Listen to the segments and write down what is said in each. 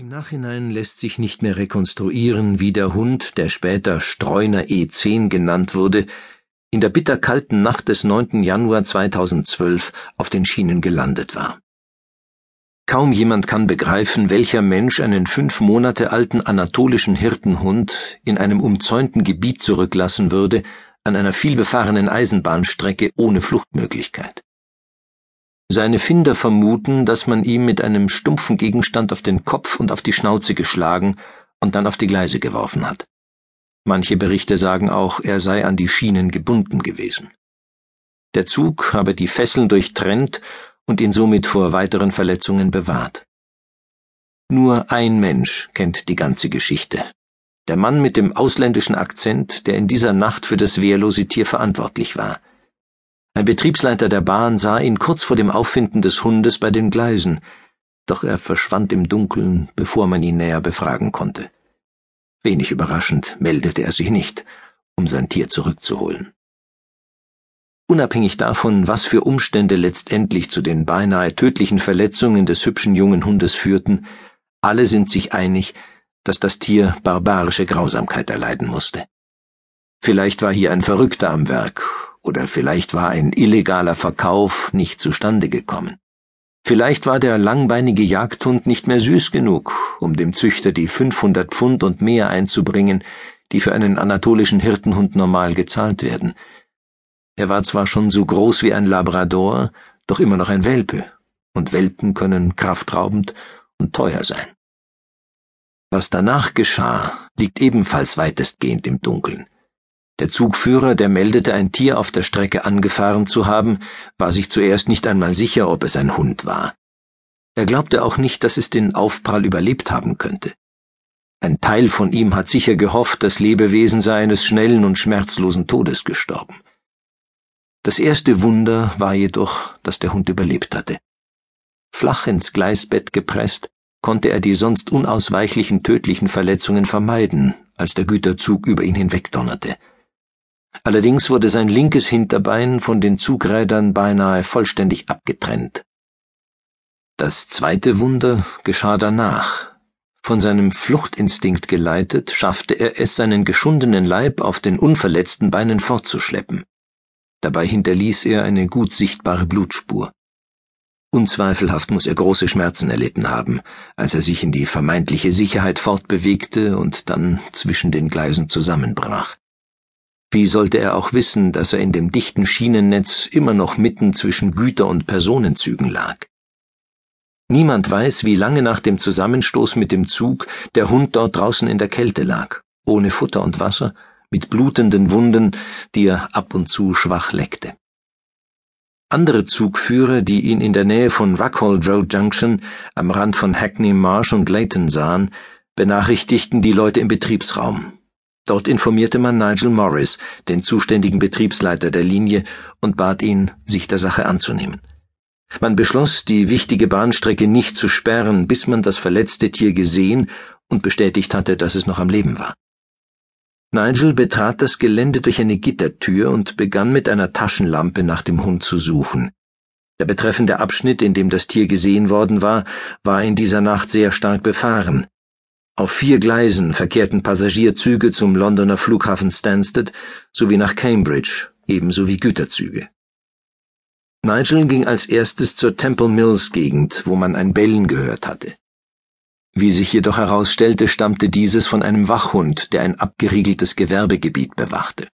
Im Nachhinein lässt sich nicht mehr rekonstruieren, wie der Hund, der später Streuner E10 genannt wurde, in der bitterkalten Nacht des 9. Januar 2012 auf den Schienen gelandet war. Kaum jemand kann begreifen, welcher Mensch einen fünf Monate alten anatolischen Hirtenhund in einem umzäunten Gebiet zurücklassen würde, an einer vielbefahrenen Eisenbahnstrecke ohne Fluchtmöglichkeit. Seine Finder vermuten, dass man ihm mit einem stumpfen Gegenstand auf den Kopf und auf die Schnauze geschlagen und dann auf die Gleise geworfen hat. Manche Berichte sagen auch, er sei an die Schienen gebunden gewesen. Der Zug habe die Fesseln durchtrennt und ihn somit vor weiteren Verletzungen bewahrt. Nur ein Mensch kennt die ganze Geschichte. Der Mann mit dem ausländischen Akzent, der in dieser Nacht für das wehrlose Tier verantwortlich war. Ein Betriebsleiter der Bahn sah ihn kurz vor dem Auffinden des Hundes bei den Gleisen, doch er verschwand im Dunkeln, bevor man ihn näher befragen konnte. Wenig überraschend meldete er sich nicht, um sein Tier zurückzuholen. Unabhängig davon, was für Umstände letztendlich zu den beinahe tödlichen Verletzungen des hübschen jungen Hundes führten, alle sind sich einig, dass das Tier barbarische Grausamkeit erleiden musste. Vielleicht war hier ein Verrückter am Werk oder vielleicht war ein illegaler Verkauf nicht zustande gekommen. Vielleicht war der langbeinige Jagdhund nicht mehr süß genug, um dem Züchter die 500 Pfund und mehr einzubringen, die für einen anatolischen Hirtenhund normal gezahlt werden. Er war zwar schon so groß wie ein Labrador, doch immer noch ein Welpe, und Welpen können kraftraubend und teuer sein. Was danach geschah, liegt ebenfalls weitestgehend im Dunkeln. Der Zugführer, der meldete, ein Tier auf der Strecke angefahren zu haben, war sich zuerst nicht einmal sicher, ob es ein Hund war. Er glaubte auch nicht, dass es den Aufprall überlebt haben könnte. Ein Teil von ihm hat sicher gehofft, das Lebewesen sei eines schnellen und schmerzlosen Todes gestorben. Das erste Wunder war jedoch, dass der Hund überlebt hatte. Flach ins Gleisbett gepresst, konnte er die sonst unausweichlichen tödlichen Verletzungen vermeiden, als der Güterzug über ihn hinwegdonnerte. Allerdings wurde sein linkes Hinterbein von den Zugrädern beinahe vollständig abgetrennt. Das zweite Wunder geschah danach. Von seinem Fluchtinstinkt geleitet, schaffte er es, seinen geschundenen Leib auf den unverletzten Beinen fortzuschleppen. Dabei hinterließ er eine gut sichtbare Blutspur. Unzweifelhaft muss er große Schmerzen erlitten haben, als er sich in die vermeintliche Sicherheit fortbewegte und dann zwischen den Gleisen zusammenbrach. Wie sollte er auch wissen, dass er in dem dichten Schienennetz immer noch mitten zwischen Güter- und Personenzügen lag? Niemand weiß, wie lange nach dem Zusammenstoß mit dem Zug der Hund dort draußen in der Kälte lag, ohne Futter und Wasser, mit blutenden Wunden, die er ab und zu schwach leckte. Andere Zugführer, die ihn in der Nähe von Rockhold Road Junction am Rand von Hackney Marsh und Leighton sahen, benachrichtigten die Leute im Betriebsraum. Dort informierte man Nigel Morris, den zuständigen Betriebsleiter der Linie, und bat ihn, sich der Sache anzunehmen. Man beschloss, die wichtige Bahnstrecke nicht zu sperren, bis man das verletzte Tier gesehen und bestätigt hatte, dass es noch am Leben war. Nigel betrat das Gelände durch eine Gittertür und begann mit einer Taschenlampe nach dem Hund zu suchen. Der betreffende Abschnitt, in dem das Tier gesehen worden war, war in dieser Nacht sehr stark befahren. Auf vier Gleisen verkehrten Passagierzüge zum Londoner Flughafen Stansted sowie nach Cambridge, ebenso wie Güterzüge. Nigel ging als erstes zur Temple Mills Gegend, wo man ein Bellen gehört hatte. Wie sich jedoch herausstellte, stammte dieses von einem Wachhund, der ein abgeriegeltes Gewerbegebiet bewachte.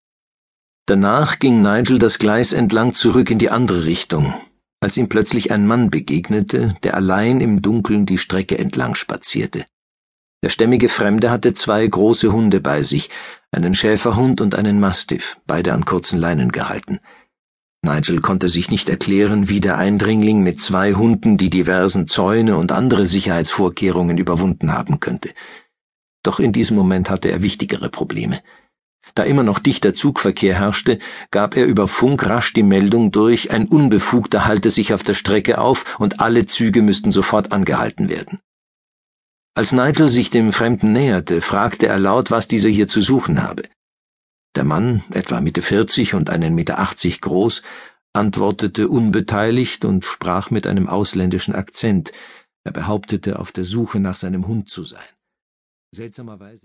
Danach ging Nigel das Gleis entlang zurück in die andere Richtung, als ihm plötzlich ein Mann begegnete, der allein im Dunkeln die Strecke entlang spazierte. Der stämmige Fremde hatte zwei große Hunde bei sich, einen Schäferhund und einen Mastiff, beide an kurzen Leinen gehalten. Nigel konnte sich nicht erklären, wie der Eindringling mit zwei Hunden die diversen Zäune und andere Sicherheitsvorkehrungen überwunden haben könnte. Doch in diesem Moment hatte er wichtigere Probleme. Da immer noch dichter Zugverkehr herrschte, gab er über Funk rasch die Meldung durch, ein Unbefugter halte sich auf der Strecke auf und alle Züge müssten sofort angehalten werden. Als Nigel sich dem Fremden näherte, fragte er laut, was dieser hier zu suchen habe. Der Mann, etwa Mitte vierzig und einen Meter achtzig groß, antwortete unbeteiligt und sprach mit einem ausländischen Akzent, Er behauptete, auf der Suche nach seinem Hund zu sein. Seltsamerweise